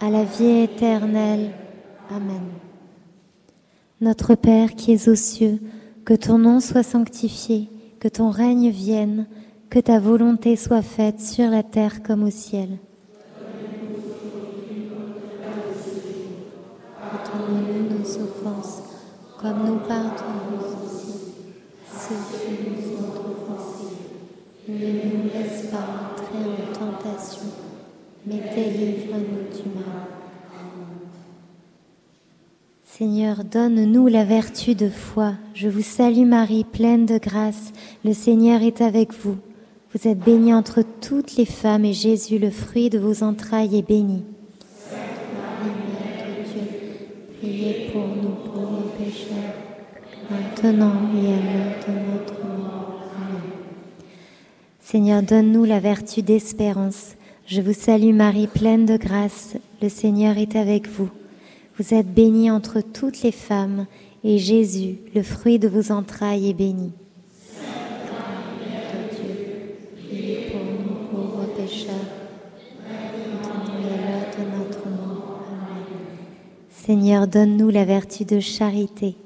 à la vie éternelle. Amen. Notre Père qui es aux cieux, que ton nom soit sanctifié, que ton règne vienne, que ta volonté soit faite sur la terre comme au ciel. Pardonne-nous nos offenses, comme nous pardonnons mais délivre-nous du mal. Seigneur, donne-nous la vertu de foi. Je vous salue Marie, pleine de grâce. Le Seigneur est avec vous. Vous êtes bénie entre toutes les femmes et Jésus, le fruit de vos entrailles, est béni. Sainte Marie, Mère de Dieu, priez pour nous pauvres pécheurs, maintenant et à l'heure de notre mort. Amen. Seigneur, donne-nous la vertu d'espérance. Je vous salue Marie, pleine de grâce. Le Seigneur est avec vous. Vous êtes bénie entre toutes les femmes, et Jésus, le fruit de vos entrailles, est béni. Sainte Marie, de Dieu, priez pour nous pauvres pécheurs, de notre mort. Amen. Seigneur, donne-nous la vertu de charité.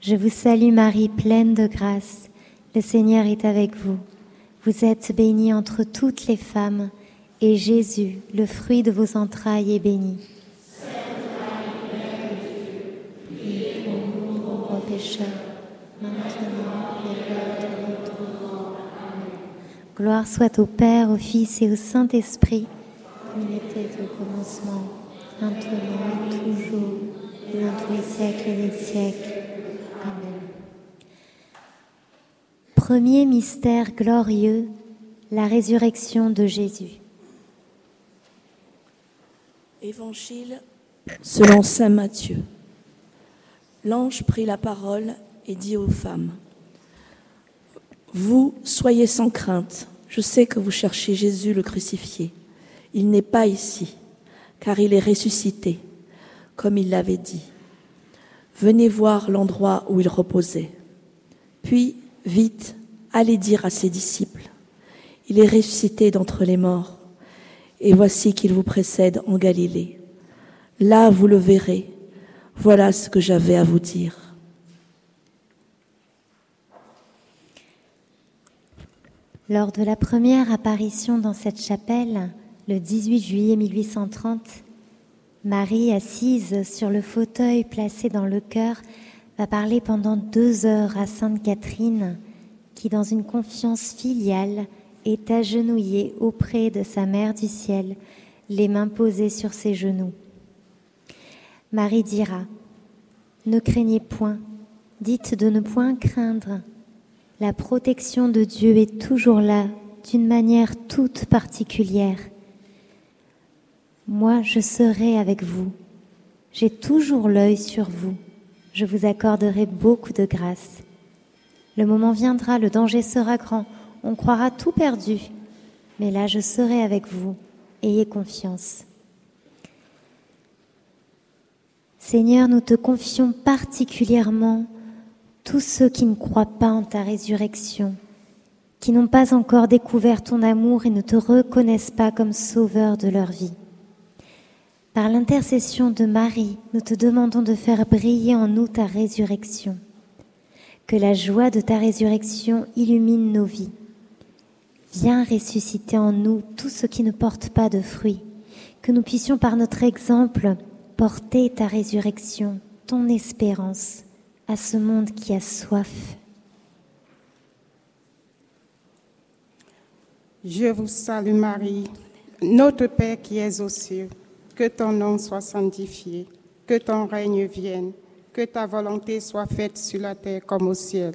Je vous salue Marie, pleine de grâce. Le Seigneur est avec vous. Vous êtes bénie entre toutes les femmes, et Jésus, le fruit de vos entrailles, est béni. pécheurs, maintenant et à l'heure de notre mort. Amen. Gloire soit au Père, au Fils et au Saint-Esprit, comme il était au commencement, maintenant et toujours, et dans tous les siècles des siècles. Amen. Premier mystère glorieux, la résurrection de Jésus. Évangile selon Saint Matthieu. L'ange prit la parole et dit aux femmes, Vous soyez sans crainte, je sais que vous cherchez Jésus le crucifié. Il n'est pas ici, car il est ressuscité, comme il l'avait dit. Venez voir l'endroit où il reposait. Puis, vite, allez dire à ses disciples, Il est ressuscité d'entre les morts, et voici qu'il vous précède en Galilée. Là, vous le verrez. Voilà ce que j'avais à vous dire. Lors de la première apparition dans cette chapelle, le 18 juillet 1830, Marie, assise sur le fauteuil placé dans le cœur, va parler pendant deux heures à Sainte Catherine, qui, dans une confiance filiale, est agenouillée auprès de sa mère du ciel, les mains posées sur ses genoux. Marie dira, Ne craignez point, dites de ne point craindre. La protection de Dieu est toujours là, d'une manière toute particulière. Moi, je serai avec vous. J'ai toujours l'œil sur vous. Je vous accorderai beaucoup de grâce. Le moment viendra, le danger sera grand, on croira tout perdu. Mais là, je serai avec vous. Ayez confiance. Seigneur, nous te confions particulièrement tous ceux qui ne croient pas en ta résurrection, qui n'ont pas encore découvert ton amour et ne te reconnaissent pas comme sauveur de leur vie. Par l'intercession de Marie, nous te demandons de faire briller en nous ta résurrection. Que la joie de ta résurrection illumine nos vies. Viens ressusciter en nous tout ce qui ne porte pas de fruits. Que nous puissions par notre exemple porter ta résurrection, ton espérance à ce monde qui a soif. Je vous salue Marie, notre Père qui es aux cieux, que ton nom soit sanctifié, que ton règne vienne, que ta volonté soit faite sur la terre comme au ciel.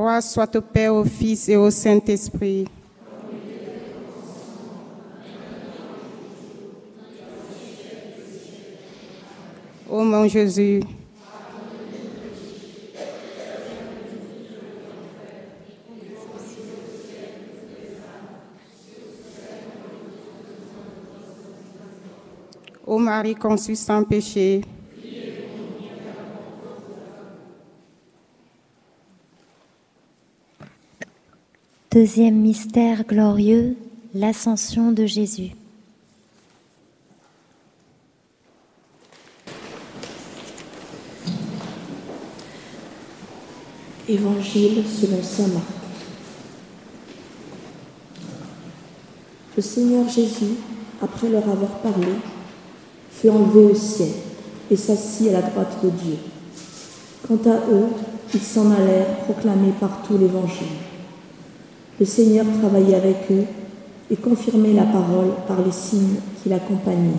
Gloire soit au Père, au Fils et au Saint-Esprit. Ô mon Jésus, Ô Marie conçue sans péché, Deuxième mystère glorieux, l'ascension de Jésus. Évangile selon Saint Marc. Le Seigneur Jésus, après leur avoir parlé, fut enlevé au ciel et s'assit à la droite de Dieu. Quant à eux, ils s'en allèrent proclamer partout l'Évangile. Le Seigneur travaillait avec eux et confirmait la parole par les signes qui l'accompagnaient.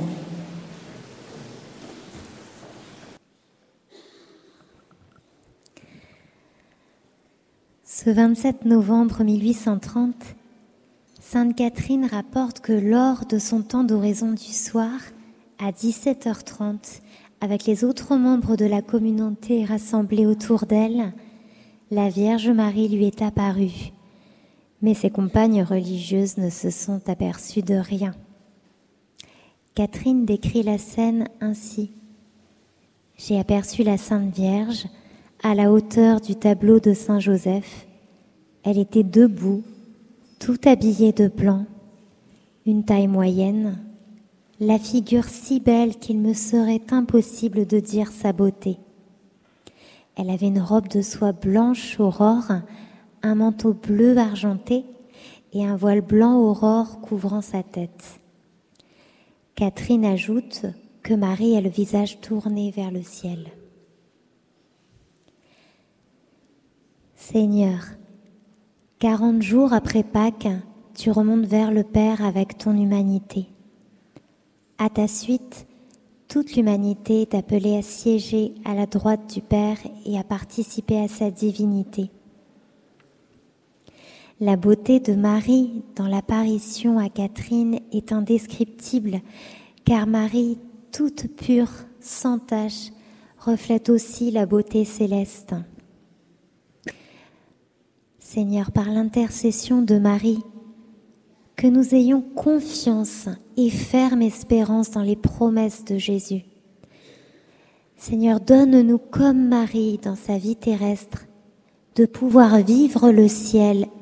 Ce 27 novembre 1830, Sainte Catherine rapporte que lors de son temps d'oraison du soir, à 17h30, avec les autres membres de la communauté rassemblés autour d'elle, la Vierge Marie lui est apparue mais ses compagnes religieuses ne se sont aperçues de rien. Catherine décrit la scène ainsi. J'ai aperçu la Sainte Vierge à la hauteur du tableau de Saint Joseph. Elle était debout, tout habillée de blanc, une taille moyenne, la figure si belle qu'il me serait impossible de dire sa beauté. Elle avait une robe de soie blanche aurore, un manteau bleu argenté et un voile blanc aurore couvrant sa tête. Catherine ajoute que Marie a le visage tourné vers le ciel. Seigneur, quarante jours après Pâques, tu remontes vers le Père avec ton humanité. À ta suite, toute l'humanité est appelée à siéger à la droite du Père et à participer à sa divinité. La beauté de Marie dans l'apparition à Catherine est indescriptible, car Marie, toute pure, sans tache, reflète aussi la beauté céleste. Seigneur, par l'intercession de Marie, que nous ayons confiance et ferme espérance dans les promesses de Jésus. Seigneur, donne-nous comme Marie dans sa vie terrestre de pouvoir vivre le ciel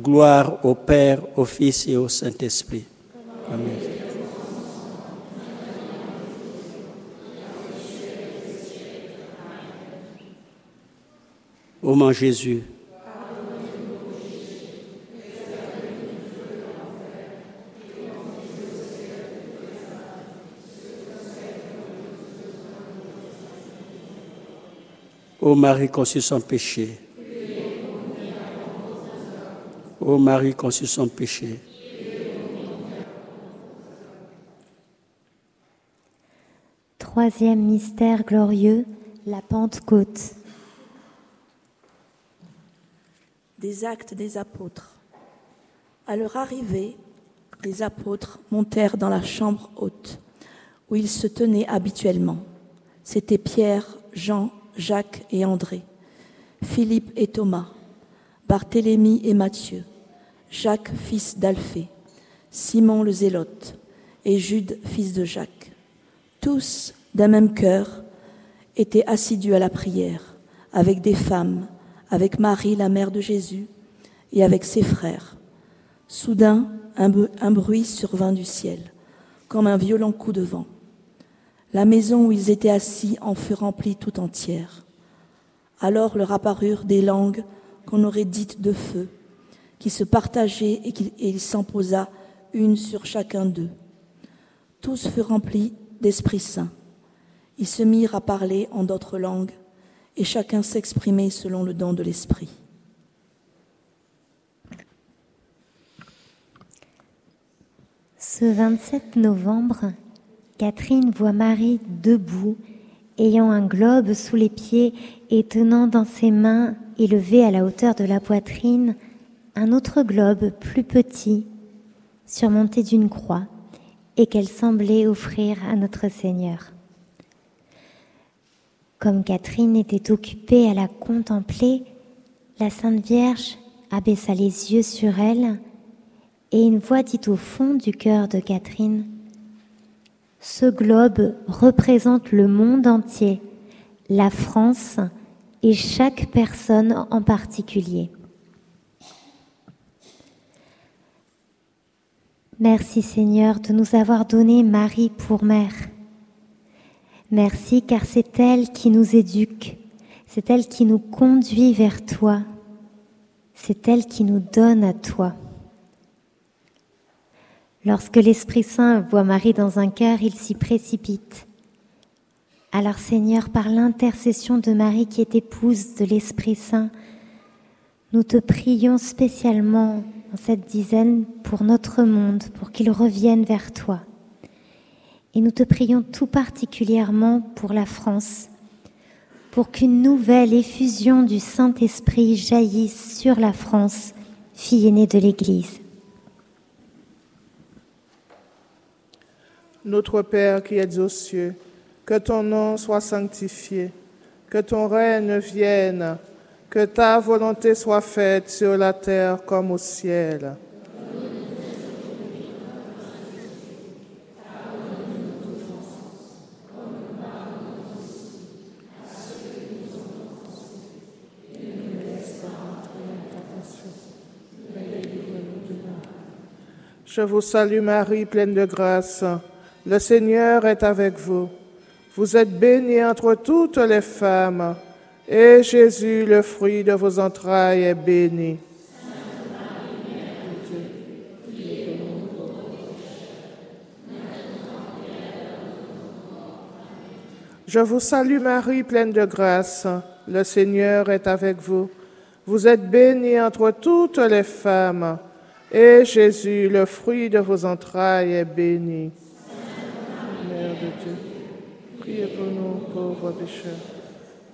Gloire au Père, au Fils et au Saint-Esprit. Amen. Ô mon Jésus, Ô Marie conçue sans péché, Ô Marie conçue sans péché, Troisième mystère glorieux, la Pentecôte. Des actes des apôtres. À leur arrivée, les apôtres montèrent dans la chambre haute, où ils se tenaient habituellement. C'étaient Pierre, Jean, Jacques et André, Philippe et Thomas, Barthélemy et Matthieu, Jacques fils d'Alphée, Simon le Zélote et Jude fils de Jacques. Tous, d'un même cœur, étaient assidus à la prière, avec des femmes, avec Marie, la mère de Jésus, et avec ses frères. Soudain, un bruit survint du ciel, comme un violent coup de vent. La maison où ils étaient assis en fut remplie tout entière. Alors leur apparurent des langues qu'on aurait dites de feu, qui se partageaient et, il s'en posa une sur chacun d'eux. Tous furent remplis d'Esprit Saint. Ils se mirent à parler en d'autres langues, et chacun s'exprimait selon le don de l'Esprit. Ce 27 novembre, Catherine voit Marie debout, ayant un globe sous les pieds et tenant dans ses mains, élevé à la hauteur de la poitrine, un autre globe plus petit, surmonté d'une croix, et qu'elle semblait offrir à notre Seigneur. Comme Catherine était occupée à la contempler, la Sainte Vierge abaissa les yeux sur elle, et une voix dit au fond du cœur de Catherine, ce globe représente le monde entier, la France et chaque personne en particulier. Merci Seigneur de nous avoir donné Marie pour mère. Merci car c'est elle qui nous éduque, c'est elle qui nous conduit vers toi, c'est elle qui nous donne à toi. Lorsque l'Esprit Saint voit Marie dans un cœur, il s'y précipite. Alors Seigneur, par l'intercession de Marie qui est épouse de l'Esprit Saint, nous te prions spécialement cette dizaine pour notre monde, pour qu'il revienne vers toi. Et nous te prions tout particulièrement pour la France, pour qu'une nouvelle effusion du Saint-Esprit jaillisse sur la France, fille aînée de l'Église. Notre Père qui es aux cieux, que ton nom soit sanctifié, que ton règne vienne, que ta volonté soit faite sur la terre comme au ciel. Je vous salue Marie, pleine de grâce. Le Seigneur est avec vous. Vous êtes bénie entre toutes les femmes, et Jésus, le fruit de vos entrailles, est béni. Je vous salue Marie, pleine de grâce. Le Seigneur est avec vous. Vous êtes bénie entre toutes les femmes, et Jésus, le fruit de vos entrailles, est béni. Mère de Dieu, priez pour nous pauvres pécheurs,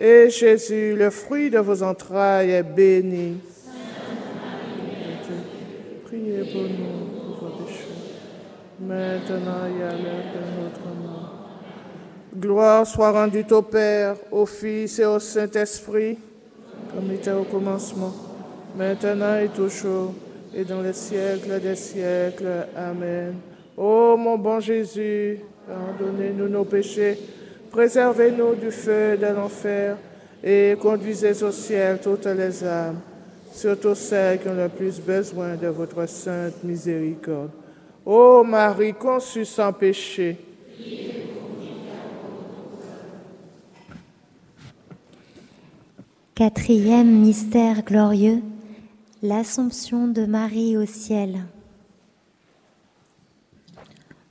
et Jésus, le fruit de vos entrailles, est béni. Priez pour nous, pauvres pécheurs, maintenant et à l'heure de notre mort. Gloire soit rendue au Père, au Fils et au Saint-Esprit, comme il était au commencement, maintenant et toujours, et dans les siècles des siècles. Amen. Ô mon bon Jésus, pardonnez-nous nos péchés, préservez-nous du feu de l'enfer, et conduisez au ciel toutes les âmes, surtout celles qui ont le plus besoin de votre sainte miséricorde. Ô Marie conçue sans péché, Quatrième mystère glorieux, l'Assomption de Marie au ciel.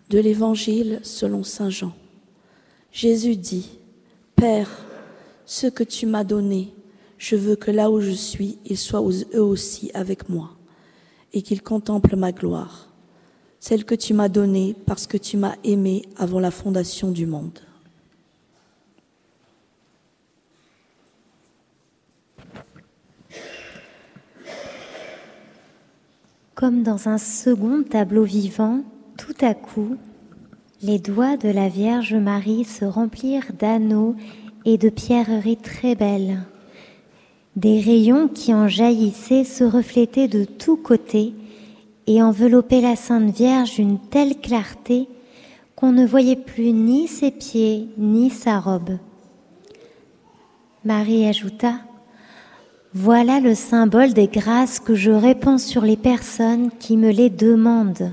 De l'Évangile selon Saint Jean. Jésus dit, Père, ce que tu m'as donné, je veux que là où je suis, ils soient eux aussi avec moi, et qu'ils contemplent ma gloire, celle que tu m'as donnée parce que tu m'as aimé avant la fondation du monde. Comme dans un second tableau vivant, tout à coup, les doigts de la Vierge Marie se remplirent d'anneaux et de pierreries très belles. Des rayons qui en jaillissaient se reflétaient de tous côtés et enveloppaient la Sainte Vierge d'une telle clarté qu'on ne voyait plus ni ses pieds ni sa robe. Marie ajouta, Voilà le symbole des grâces que je répands sur les personnes qui me les demandent.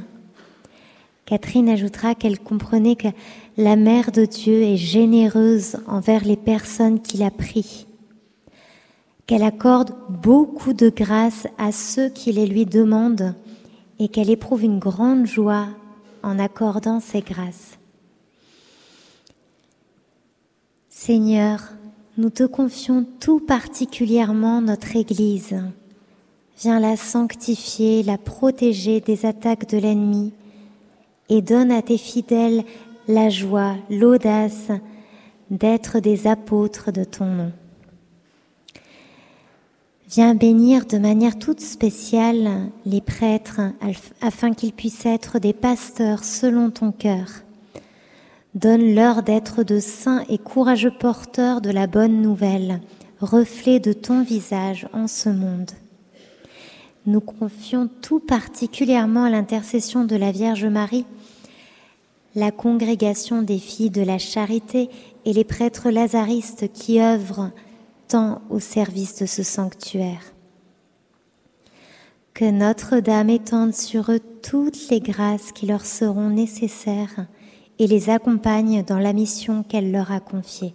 Catherine ajoutera qu'elle comprenait que la Mère de Dieu est généreuse envers les personnes qu'il a pris, qu'elle accorde beaucoup de grâce à ceux qui les lui demandent et qu'elle éprouve une grande joie en accordant ces grâces. Seigneur, nous te confions tout particulièrement notre Église. Viens la sanctifier, la protéger des attaques de l'ennemi et donne à tes fidèles la joie, l'audace d'être des apôtres de ton nom. Viens bénir de manière toute spéciale les prêtres afin qu'ils puissent être des pasteurs selon ton cœur. Donne-leur d'être de saints et courageux porteurs de la bonne nouvelle, reflet de ton visage en ce monde. Nous confions tout particulièrement à l'intercession de la Vierge Marie, la congrégation des filles de la charité et les prêtres lazaristes qui œuvrent tant au service de ce sanctuaire. Que Notre-Dame étende sur eux toutes les grâces qui leur seront nécessaires et les accompagne dans la mission qu'elle leur a confiée.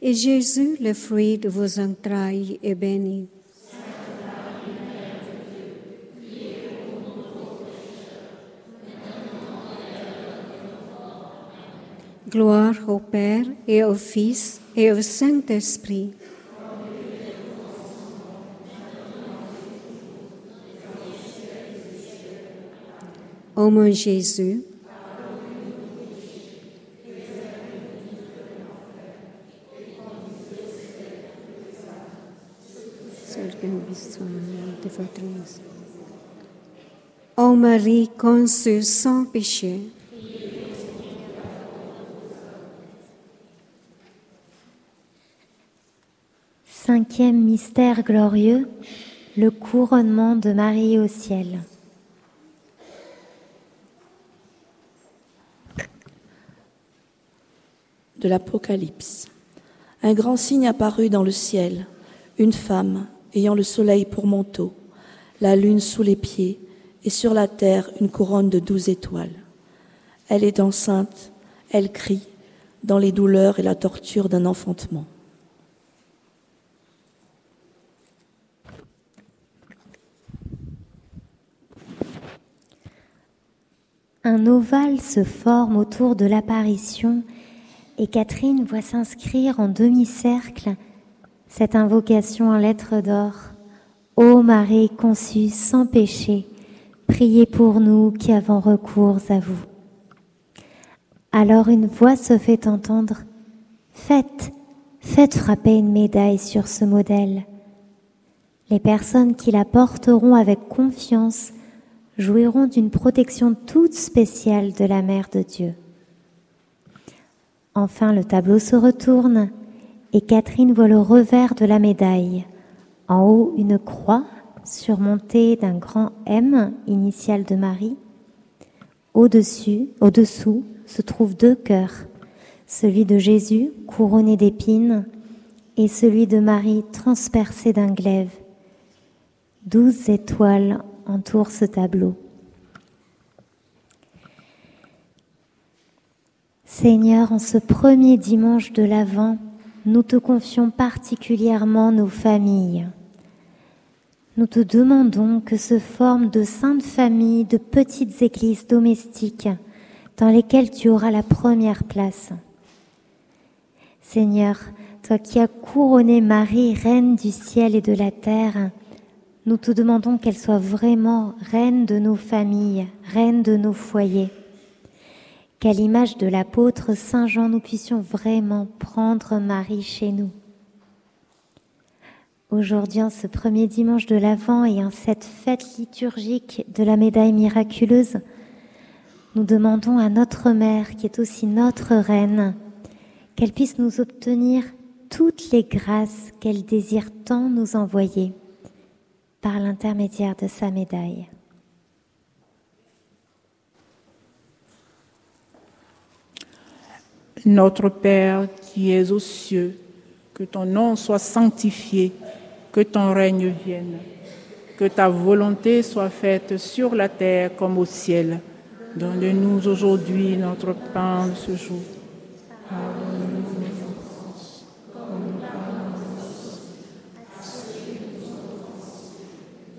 et Jésus, le fruit de vos entrailles, est béni. Gloire au Père et au Fils et au Saint-Esprit. Ô mon Jésus, Marie conçue sans péché. Cinquième mystère glorieux, le couronnement de Marie au ciel. De l'Apocalypse. Un grand signe apparut dans le ciel, une femme ayant le soleil pour manteau, la lune sous les pieds et sur la terre une couronne de douze étoiles. Elle est enceinte, elle crie, dans les douleurs et la torture d'un enfantement. Un ovale se forme autour de l'apparition et Catherine voit s'inscrire en demi-cercle cette invocation en lettres d'or. Ô Marie conçue sans péché, priez pour nous qui avons recours à vous. Alors une voix se fait entendre. Faites, faites frapper une médaille sur ce modèle. Les personnes qui la porteront avec confiance jouiront d'une protection toute spéciale de la Mère de Dieu. Enfin, le tableau se retourne et Catherine voit le revers de la médaille. En haut, une croix surmontée d'un grand M, initial de Marie. Au-dessus, au-dessous, se trouvent deux cœurs, celui de Jésus couronné d'épines et celui de Marie transpercé d'un glaive. Douze étoiles entourent ce tableau. Seigneur, en ce premier dimanche de l'Avent, nous te confions particulièrement nos familles. Nous te demandons que se forment de saintes familles, de petites églises domestiques dans lesquelles tu auras la première place. Seigneur, toi qui as couronné Marie, reine du ciel et de la terre, nous te demandons qu'elle soit vraiment reine de nos familles, reine de nos foyers. Qu'à l'image de l'apôtre Saint Jean, nous puissions vraiment prendre Marie chez nous. Aujourd'hui, en ce premier dimanche de l'Avent et en cette fête liturgique de la médaille miraculeuse, nous demandons à notre Mère, qui est aussi notre Reine, qu'elle puisse nous obtenir toutes les grâces qu'elle désire tant nous envoyer par l'intermédiaire de sa médaille. Notre Père qui es aux cieux, que ton nom soit sanctifié, que ton règne vienne, que ta volonté soit faite sur la terre comme au ciel. Donne-nous aujourd'hui notre pain de ce jour.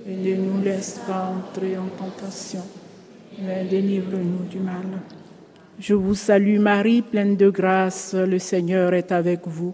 Et ne nous laisse pas entrer en tentation, mais délivre-nous du mal. Je vous salue Marie, pleine de grâce, le Seigneur est avec vous.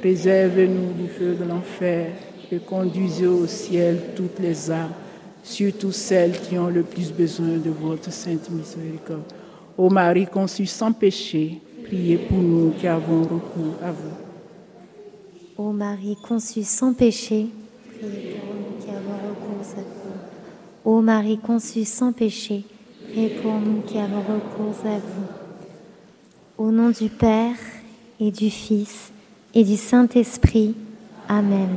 préservez-nous du feu de l'enfer et conduisez au ciel toutes les âmes, surtout celles qui ont le plus besoin de votre sainte miséricorde. Ô Marie conçue sans péché, priez pour nous qui avons recours à vous. Ô Marie conçue sans péché, priez pour nous qui avons recours à vous. Ô Marie conçue sans péché, priez pour nous qui avons recours à vous. Au nom du Père et du Fils et du Saint-Esprit. Amen.